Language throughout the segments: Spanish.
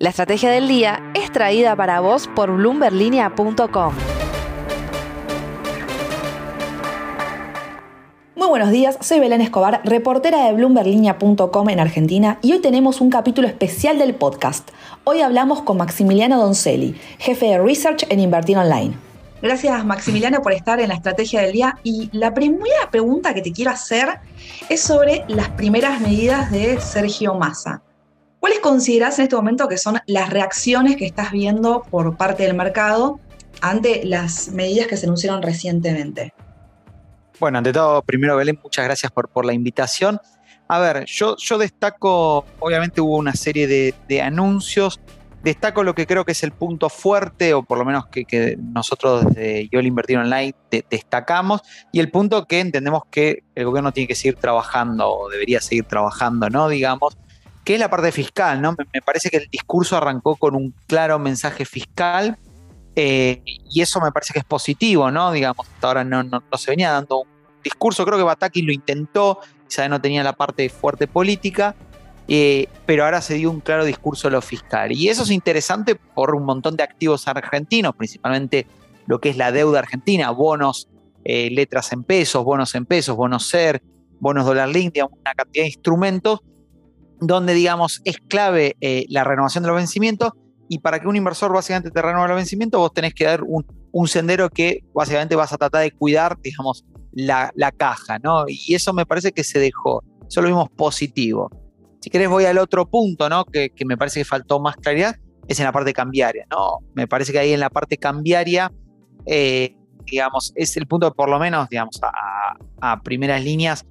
La estrategia del día es traída para vos por bloomberlinia.com. Muy buenos días, soy Belén Escobar, reportera de bloomberlinia.com en Argentina y hoy tenemos un capítulo especial del podcast. Hoy hablamos con Maximiliano Doncelli, jefe de Research en Invertir Online. Gracias Maximiliano por estar en la estrategia del día y la primera pregunta que te quiero hacer es sobre las primeras medidas de Sergio Massa. ¿Cuáles consideras en este momento que son las reacciones que estás viendo por parte del mercado ante las medidas que se anunciaron recientemente? Bueno, ante todo, primero Belén, muchas gracias por, la invitación. A ver, yo, yo destaco, obviamente hubo una serie de, anuncios, destaco lo que creo que es el punto fuerte, o por lo menos que, nosotros desde Yo Invertir Online destacamos, y el punto que entendemos que el gobierno tiene que seguir trabajando, o debería seguir trabajando, ¿no? Digamos, que es la parte fiscal, ¿no? Me, parece que el discurso arrancó con un claro mensaje fiscal eh, y eso me parece que es positivo, ¿no? Digamos, hasta ahora no, no, se venía dando un discurso, creo que Bataki lo intentó, quizá no tenía la parte fuerte política, eh, pero ahora se dio un claro discurso de lo fiscal. Y eso es interesante por un montón de activos argentinos, principalmente lo que es la deuda argentina, bonos, eh, letras en pesos, bonos en pesos, bonos SER, bonos dólar link, una cantidad de instrumentos donde, digamos, es clave eh, la renovación de los vencimientos y para que un inversor básicamente te renueve los vencimientos, vos tenés que dar un, sendero que básicamente vas a tratar de cuidar, digamos, la, caja, ¿no? Y eso me parece que se dejó, eso lo vimos positivo. Si querés voy al otro punto, ¿no? Que, me parece que faltó más claridad, es en la parte cambiaria, ¿no? Me parece que ahí en la parte cambiaria, eh, digamos, es el punto que por lo menos, digamos, a, a primeras líneas,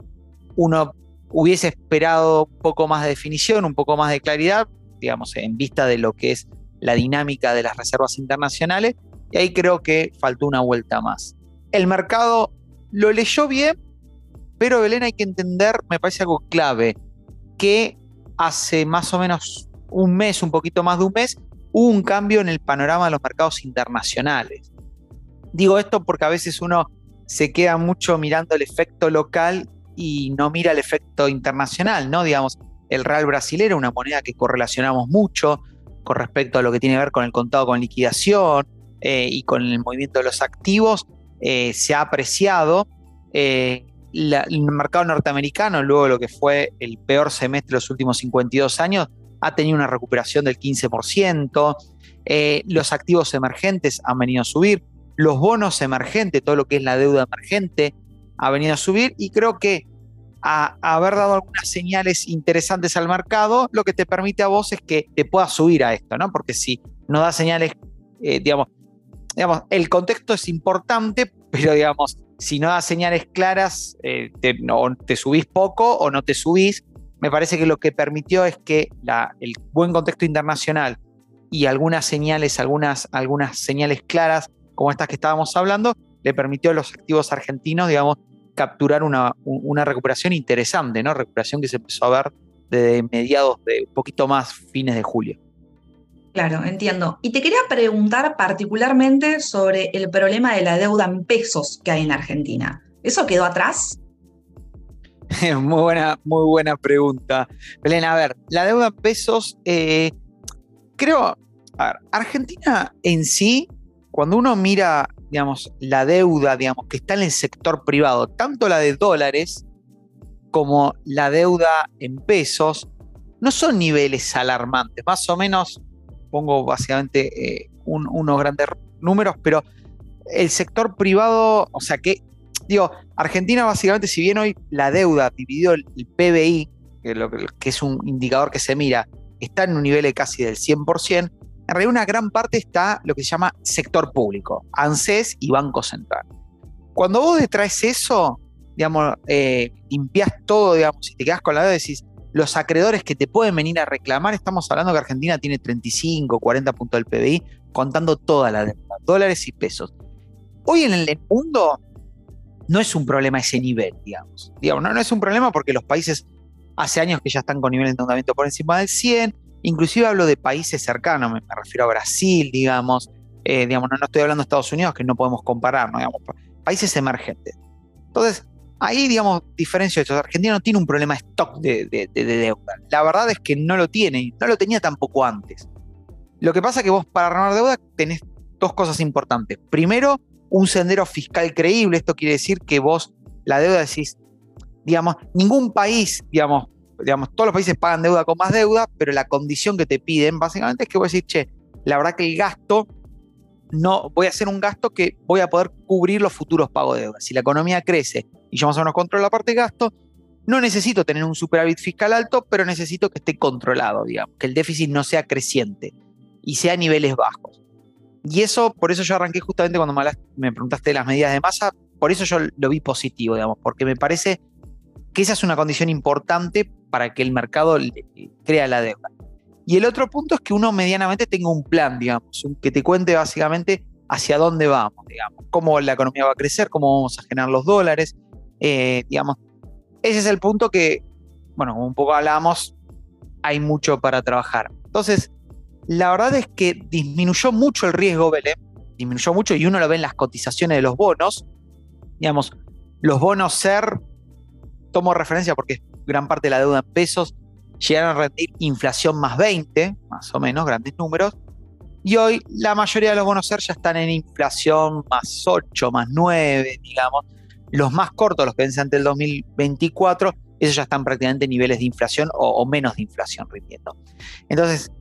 uno hubiese esperado un poco más de definición, un poco más de claridad, digamos, en vista de lo que es la dinámica de las reservas internacionales, y ahí creo que faltó una vuelta más. El mercado lo leyó bien, pero Belén hay que entender, me parece algo clave, que hace más o menos un mes, un poquito más de un mes, hubo un cambio en el panorama de los mercados internacionales. Digo esto porque a veces uno se queda mucho mirando el efecto local y no mira el efecto internacional, ¿no? Digamos, el real brasilero, una moneda que correlacionamos mucho con respecto a lo que tiene que ver con el contado con liquidación eh, y con el movimiento de los activos, eh, se ha apreciado. Eh, el mercado norteamericano, luego de lo que fue el peor semestre de los últimos 52 años, ha tenido una recuperación del 15%. los activos emergentes han venido a subir. Los bonos emergentes, todo lo que es la deuda emergente, ha venido a subir y creo que a, haber dado algunas señales interesantes al mercado, lo que te permite a vos es que te puedas subir a esto, ¿no? Porque si no da señales, eh, digamos, digamos, el contexto es importante, pero digamos, si no da señales claras, eh, te, no, te subís poco o no te subís. Me parece que lo que permitió es que el buen contexto internacional y algunas señales, algunas, algunas señales claras, como estas que estábamos hablando, le permitió a los activos argentinos, digamos, capturar una, recuperación interesante, ¿no? Recuperación que se empezó a ver desde mediados de un poquito más fines de julio. Claro, entiendo. Y te quería preguntar particularmente sobre el problema de la deuda en pesos que hay en Argentina. ¿Eso quedó atrás? muy, buena, muy buena pregunta. Belén, a ver, la deuda en pesos, eh, creo, a ver, Argentina en sí, cuando uno mira digamos, la deuda, digamos, que está en el sector privado, tanto la de dólares como la deuda en pesos, no son niveles alarmantes, más o menos, pongo básicamente eh, unos grandes números, pero el sector privado, o sea que, digo, Argentina básicamente, si bien hoy la deuda dividido el, PBI, que, es un indicador que se mira, está en un nivel casi del 100%, en realidad una gran parte está lo que se llama sector público, ANSES y Banco Central. Cuando vos detraes eso, digamos, eh, limpias todo, digamos, y te quedas con la deuda, decís, los acreedores que te pueden venir a reclamar, estamos hablando que Argentina tiene 35, 40 puntos del PBI, contando toda la deuda, dólares y pesos. Hoy en el mundo no es un problema ese nivel, digamos. digamos no, no es un problema porque los países hace años que ya están con niveles de endeudamiento por encima del 100, Inclusive hablo de países cercanos, me, refiero a Brasil, digamos, eh, digamos no, estoy hablando de Estados Unidos, que no podemos comparar, digamos, países emergentes. Entonces, ahí, digamos, diferencia esto. Argentina no tiene un problema de stock de, deuda. La verdad es que no lo tiene, no lo tenía tampoco antes. Lo que pasa es que vos para renovar deuda tenés dos cosas importantes. Primero, un sendero fiscal creíble. Esto quiere decir que vos la deuda decís, digamos, ningún país, digamos, digamos, todos los países pagan deuda con más deuda, pero la condición que te piden básicamente es que vos decís, che, la verdad que el gasto, no, voy a hacer un gasto que voy a poder cubrir los futuros pagos de deuda. Si la economía crece y yo más o menos controlo la parte de gasto, no necesito tener un superávit fiscal alto, pero necesito que esté controlado, digamos, que el déficit no sea creciente y sea a niveles bajos. Y eso, por eso yo arranqué justamente cuando me, preguntaste de las medidas de masa, por eso yo lo vi positivo, digamos, porque me parece que esa es una condición importante para que el mercado crea la deuda. Y el otro punto es que uno medianamente tenga un plan, digamos, que te cuente básicamente hacia dónde vamos, digamos, cómo la economía va a crecer, cómo vamos a generar los dólares, eh, digamos. Ese es el punto que, bueno, como un poco hablamos, hay mucho para trabajar. Entonces, la verdad es que disminuyó mucho el riesgo, Belén, disminuyó mucho y uno lo ve en las cotizaciones de los bonos. Digamos, los bonos SER, tomo referencia porque gran parte de la deuda en pesos, llegaron a rendir inflación más 20, más o menos, grandes números. Y hoy la mayoría de los bonos SER ya están en inflación más 8, más 9, digamos. Los más cortos, los que vencen ante el 2024, esos ya están prácticamente en niveles de inflación o, o menos de inflación rindiendo. Entonces,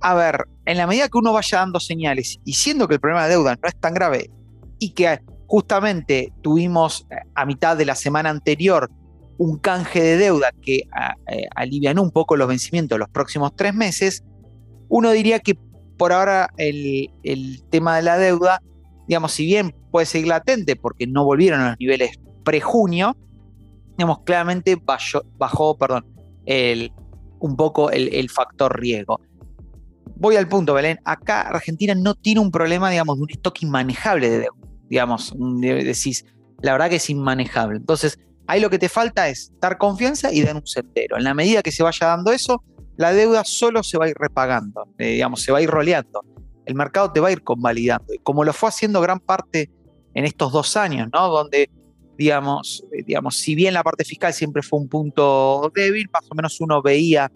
a ver, en la medida que uno vaya dando señales y siendo que el problema de deuda no es tan grave y que justamente tuvimos eh, a mitad de la semana anterior un canje de deuda que eh, un poco los vencimientos los próximos tres meses, uno diría que por ahora el, tema de la deuda, digamos, si bien puede seguir latente porque no volvieron a los niveles pre-junio, digamos, claramente bajó, perdón, un poco el factor riesgo voy al punto, Belén. Acá Argentina no tiene un problema, digamos, de un stock inmanejable de deuda. Digamos, decís, la verdad que es inmanejable. Entonces, ahí lo que te falta es dar confianza y dar un sendero. En la medida que se vaya dando eso, la deuda solo se va a ir repagando, eh, digamos, se va a ir roleando. El mercado te va a ir convalidando. Como lo fue haciendo gran parte en estos dos años, ¿no? Donde, digamos, eh, digamos, si bien la parte fiscal siempre fue un punto débil, más o menos uno veía,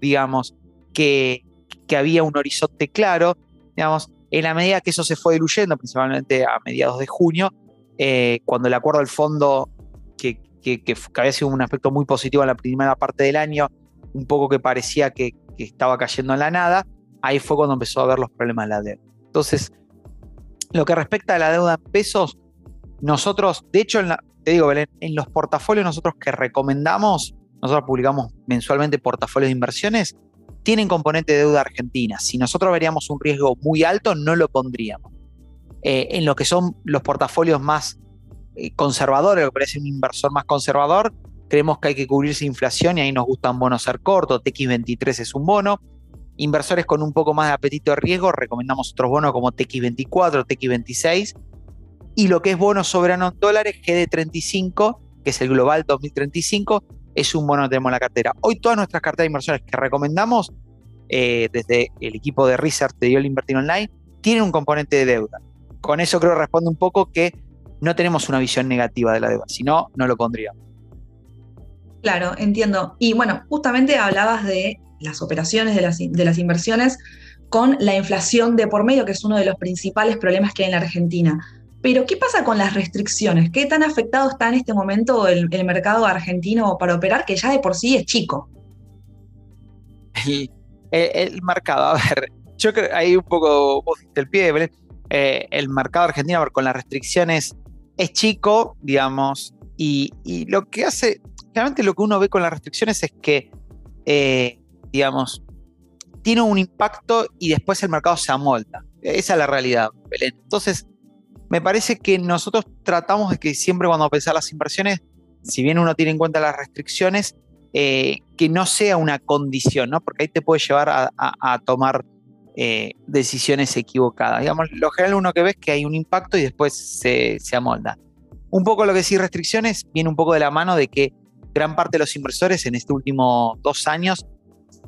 digamos, que que había un horizonte claro, digamos, en la medida que eso se fue diluyendo, principalmente a mediados de junio, eh, cuando el acuerdo del fondo, que, había sido un aspecto muy positivo en la primera parte del año, un poco que parecía que, estaba cayendo en la nada, ahí fue cuando empezó a haber los problemas de la deuda. Entonces, lo que respecta a la deuda en pesos, nosotros, de hecho, te digo, Belén, en los portafolios nosotros que recomendamos, nosotros publicamos mensualmente portafolios de inversiones, tienen componente de deuda argentina. Si nosotros veríamos un riesgo muy alto, no lo pondríamos. Eh, en lo que son los portafolios más eh, conservadores, lo que parece un inversor más conservador, creemos que hay que cubrirse inflación y ahí nos gustan bonos ser cortos, TX23 es un bono. Inversores con un poco más de apetito de riesgo, recomendamos otros bonos como TX24, TX26. Y lo que es bono soberano en dólares, GD35, que es el Global 2035, es un bono que tenemos en la cartera. Hoy todas nuestras carteras de inversiones que recomendamos eh, desde el equipo de Research de Yol Invertir Online tienen un componente de deuda. Con eso creo que responde un poco que no tenemos una visión negativa de la deuda, si no, no lo pondríamos. Claro, entiendo. Y bueno, justamente hablabas de las operaciones de las, de las inversiones con la inflación de por medio, que es uno de los principales problemas que hay en la Argentina. Pero, ¿qué pasa con las restricciones? ¿Qué tan afectado está en este momento el, mercado argentino para operar, que ya de por sí es chico? El, mercado, a ver, yo creo, ahí un poco vos el pie. Eh, el mercado argentino con las restricciones es chico, digamos, y, lo que hace, realmente lo que uno ve con las restricciones es que, eh, digamos, tiene un impacto y después el mercado se amolda. Esa es la realidad, Belén. Entonces, me parece que nosotros tratamos de que siempre cuando pensar las inversiones, si bien uno tiene en cuenta las restricciones, eh, que no sea una condición, ¿no? Porque ahí te puede llevar a, tomar eh, decisiones equivocadas. Digamos, lo general uno que ve es que hay un impacto y después se, amolda. Un poco lo que sí restricciones viene un poco de la mano de que gran parte de los inversores en estos últimos dos años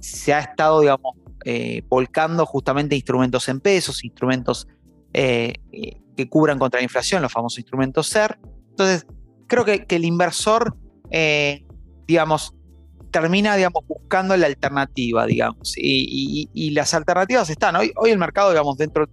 se ha estado, digamos, eh, volcando justamente instrumentos en pesos, instrumentos que cubran contra la inflación, los famosos instrumentos SER. Entonces, creo que, el inversor, eh, digamos, termina, digamos, buscando la alternativa, digamos. Y, las alternativas están. Hoy, hoy el mercado, digamos, dentro de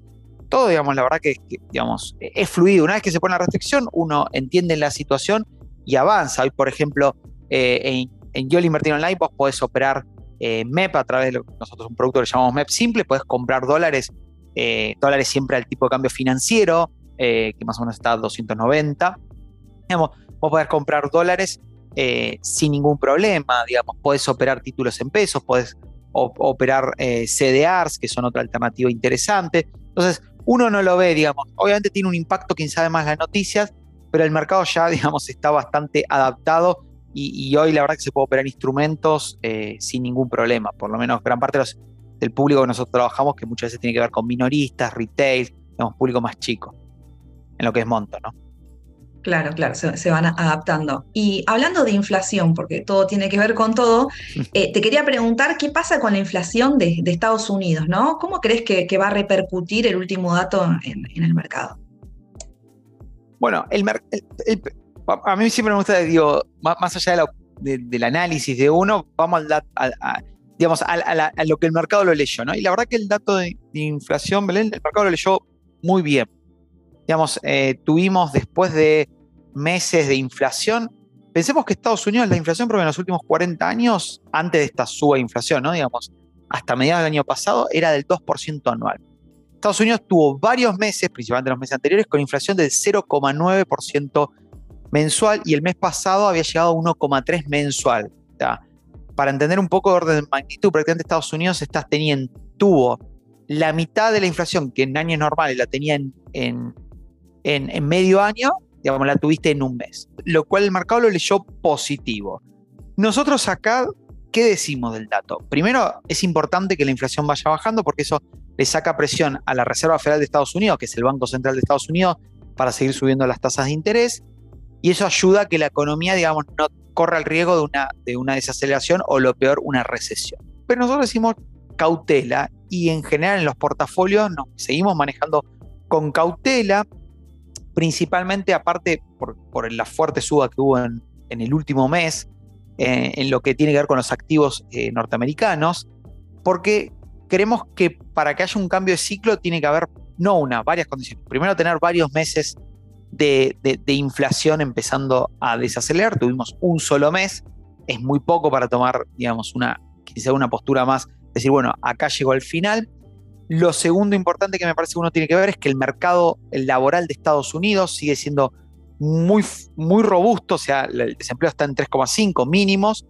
todo, digamos, la verdad que, digamos, es fluido. Una vez que se pone la restricción, uno entiende la situación y avanza. Hoy, por ejemplo, eh, en, en Invertir Online vos podés operar eh, MEP a través de lo que nosotros un producto que llamamos MEP simple, puedes comprar dólares, eh, dólares siempre al tipo de cambio financiero, que más o menos está a 290. Digamos, vos podés comprar dólares sin ningún problema, digamos, podés operar títulos en pesos, podés operar CDRs, que son otra alternativa interesante. Entonces, uno no lo ve, digamos, obviamente tiene un impacto quien sabe más las noticias, pero el mercado ya, digamos, está bastante adaptado y, hoy la verdad que se puede operar instrumentos eh, sin ningún problema, por lo menos gran parte del público que nosotros trabajamos, que muchas veces tiene que ver con minoristas, retail, digamos, público más chico, en lo que es monto, ¿no? Claro, claro, se, van adaptando. Y hablando de inflación, porque todo tiene que ver con todo, eh, te quería preguntar qué pasa con la inflación de, Estados Unidos, ¿no? ¿Cómo crees que, va a repercutir el último dato en el mercado? Bueno, el, a mí siempre me gusta, digo, más, allá del análisis de uno, vamos al a, digamos, a, lo que el mercado lo leyó, ¿no? Y la verdad que el dato de, inflación, Belén, el mercado lo leyó muy bien. Digamos, eh, tuvimos después de meses de inflación, pensemos que Estados Unidos, la inflación promedio en los últimos 40 años, antes de esta suba de inflación, ¿no? Digamos, hasta mediados del año pasado, era del 2% anual. Estados Unidos tuvo varios meses, principalmente los meses anteriores, con inflación del 0,9% mensual y el mes pasado había llegado a 1,3 mensual. Para entender un poco de orden de magnitud, prácticamente Estados Unidos está teniendo, tuvo la mitad de la inflación que en años normales la tenía en, en, medio año, digamos, la tuviste en un mes, lo cual el mercado lo leyó positivo. Nosotros acá, ¿qué decimos del dato? Primero, es importante que la inflación vaya bajando porque eso le saca presión a la Reserva Federal de Estados Unidos, que es el Banco Central de Estados Unidos, para seguir subiendo las tasas de interés. Y eso ayuda a que la economía, digamos, no corra el riesgo de una, de una desaceleración o lo peor, una recesión. Pero nosotros decimos cautela y en general en los portafolios nos seguimos manejando con cautela, principalmente aparte por, la fuerte suba que hubo en, el último mes, eh, en lo que tiene que ver con los activos eh, norteamericanos, porque creemos que para que haya un cambio de ciclo tiene que haber, no una, varias condiciones. Primero, tener varios meses de, inflación empezando a desacelerar. Tuvimos un solo mes, es muy poco para tomar, digamos, una, quizá una postura más, decir, bueno, acá llegó el final. Lo segundo importante que me parece que uno tiene que ver es que el mercado laboral de Estados Unidos sigue siendo muy, muy robusto, o sea, el desempleo está en 3,5 mínimos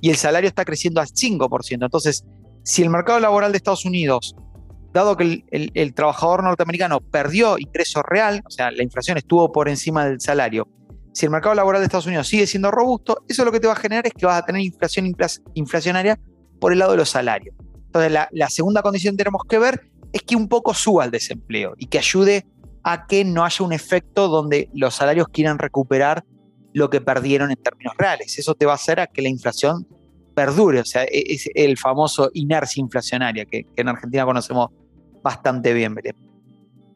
y el salario está creciendo al 5%. Entonces, si el mercado laboral de Estados Unidos, dado que el, trabajador norteamericano perdió ingreso real, o sea, la inflación estuvo por encima del salario, si el mercado laboral de Estados Unidos sigue siendo robusto, eso lo que te va a generar es que vas a tener inflación inflacionaria por el lado de los salarios. Entonces, la, segunda condición que tenemos que ver es que un poco suba el desempleo y que ayude a que no haya un efecto donde los salarios quieran recuperar lo que perdieron en términos reales. Eso te va a hacer a que la inflación perdure, o sea, e-, es el famoso inercia inflacionaria que, en Argentina conocemos bastante bien,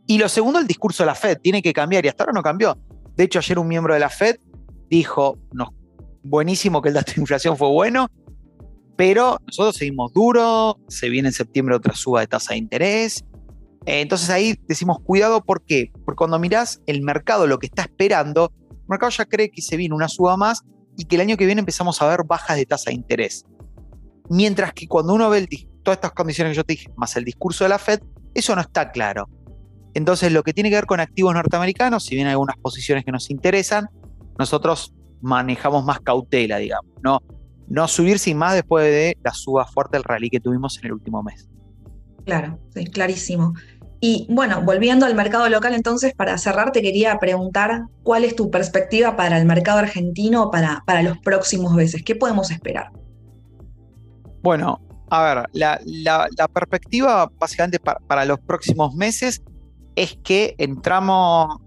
Y lo segundo, el discurso de la Fed, tiene que cambiar y hasta ahora no cambió. De hecho, ayer un miembro de la Fed dijo, no, buenísimo que el dato de inflación fue bueno, pero nosotros seguimos duro, se viene en septiembre otra suba de tasa de interés. Entonces ahí decimos cuidado, ¿por qué? Porque cuando mirás el mercado, lo que está esperando, el mercado ya cree que se viene una suba más y que el año que viene empezamos a ver bajas de tasa de interés. Mientras que cuando uno ve todas estas condiciones que yo te dije, más el discurso de la Fed, eso no está claro. Entonces, lo que tiene que ver con activos norteamericanos, si bien hay algunas posiciones que nos interesan, nosotros manejamos más cautela, digamos, no, no subir sin más después de la suba fuerte del rally que tuvimos en el último mes. Claro, sí, clarísimo. Y bueno, volviendo al mercado local, entonces, para cerrar, te quería preguntar cuál es tu perspectiva para el mercado argentino para, para los próximos meses. ¿Qué podemos esperar? Bueno, a ver, la, perspectiva básicamente para, los próximos meses es que entramos,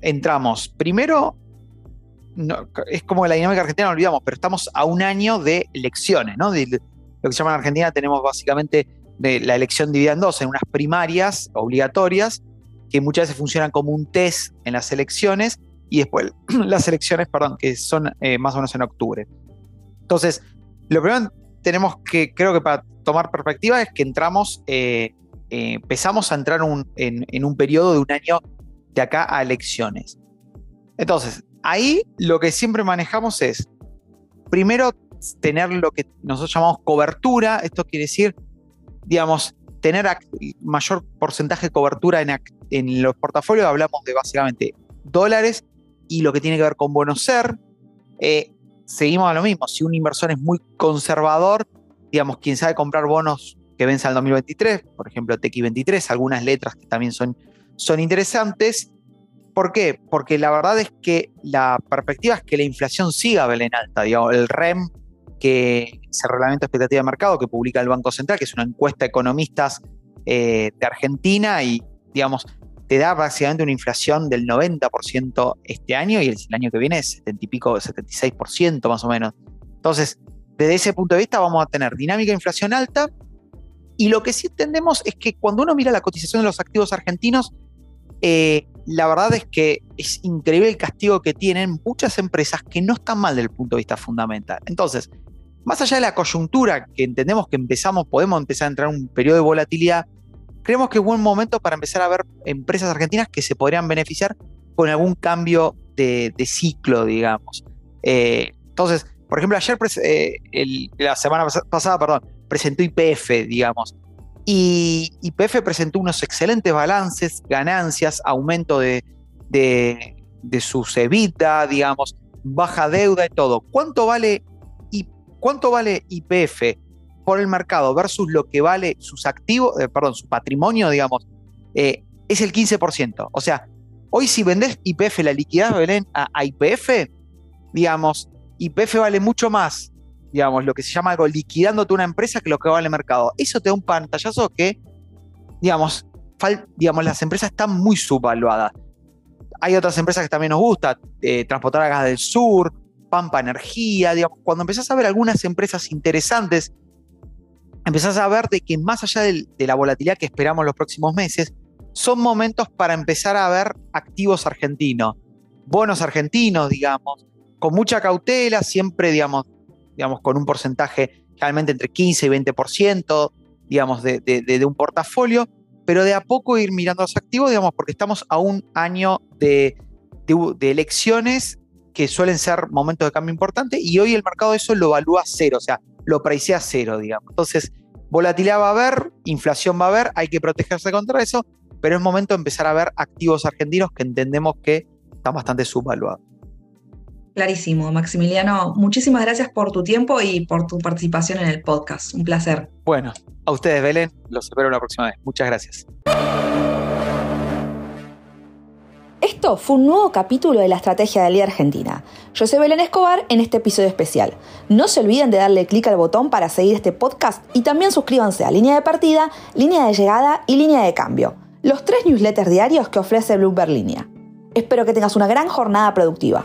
entramos primero, es como la dinámica argentina, no olvidamos, pero estamos a un año de elecciones, ¿no? Lo que se llama en Argentina tenemos básicamente de la elección dividida en dos, en unas primarias obligatorias, que muchas veces funcionan como un test en las elecciones, y después las elecciones, perdón, que son eh, más o menos en octubre. Entonces, Lo primero tenemos que, creo que para tomar perspectiva es que entramos, eh, eh, empezamos a entrar en, un periodo de un año de acá a elecciones. Entonces, ahí lo que siempre manejamos es, primero, tener lo que nosotros llamamos cobertura. Esto quiere decir, digamos, tener mayor porcentaje de cobertura en, los portafolios. Hablamos de básicamente dólares y lo que tiene que ver con bonos ser. Seguimos a lo mismo. Si un inversor es muy conservador, digamos, quien sabe comprar bonos que venzan al 2023, por ejemplo, TX23, algunas letras que también son, son interesantes. ¿Por qué? Porque la verdad es que la perspectiva es que la inflación siga en alta. Digamos, el REM que es el Reglamento de Expectativa de Mercado que publica el Banco Central, que es una encuesta de economistas eh, de Argentina y, digamos, te da básicamente una inflación del 90% este año y el, año que viene es 70 y pico, 76% más o menos. Entonces, desde ese punto de vista vamos a tener dinámica de inflación alta y lo que sí entendemos es que cuando uno mira la cotización de los activos argentinos, eh, la verdad es que es increíble el castigo que tienen muchas empresas que no están mal desde el punto de vista fundamental. Entonces, más allá de la coyuntura, que entendemos que empezamos, podemos empezar a entrar en un periodo de volatilidad, creemos que es buen momento para empezar a ver empresas argentinas que se podrían beneficiar con algún cambio de, ciclo, digamos. Eh, entonces, por ejemplo, ayer, eh, la semana pasada, perdón, presentó IPF, digamos. Y IPF presentó unos excelentes balances, ganancias, aumento de, de, de sus EBITDA, digamos, baja deuda y todo. ¿Cuánto vale ¿Cuánto vale IPF por el mercado versus lo que vale sus activos, eh, perdón, su patrimonio, digamos? Eh, es el 15%. O sea, hoy si vendés IPF, la liquidez Belén, a, IPF, digamos, IPF vale mucho más, digamos, lo que se llama algo liquidándote una empresa que lo que vale el mercado. Eso te da un pantallazo que, digamos, digamos las empresas están muy subvaluadas. Hay otras empresas que también nos gusta, eh, transportar a gas del sur, Pampa Energía, cuando empezás a ver algunas empresas interesantes, empezás a ver de que más allá de la volatilidad que esperamos los próximos meses, son momentos para empezar a ver activos argentinos, bonos argentinos, digamos, con mucha cautela, siempre, digamos, digamos con un porcentaje realmente entre 15 y 20%, digamos, de, de, un portafolio, pero de a poco ir mirando los activos, digamos, porque estamos a un año de, de elecciones que suelen ser momentos de cambio importante y hoy el mercado eso lo evalúa cero, o sea, lo a cero, digamos. Entonces, volatilidad va a haber, inflación va a haber, hay que protegerse contra eso, pero es momento de empezar a ver activos argentinos que entendemos que están bastante subvaluados. Clarísimo, Maximiliano. Muchísimas gracias por tu tiempo y por tu participación en el podcast. Un placer. Bueno, a ustedes, Belén. Los espero la próxima vez. Muchas gracias. Esto fue un nuevo capítulo de la Estrategia del Día Argentina. Yo soy Belén Escobar en este episodio especial. No se olviden de darle clic al botón para seguir este podcast y también suscríbanse a Línea de Partida, Línea de Llegada y Línea de Cambio, los tres newsletters diarios que ofrece Bloomberg Línea. Espero que tengas una gran jornada productiva.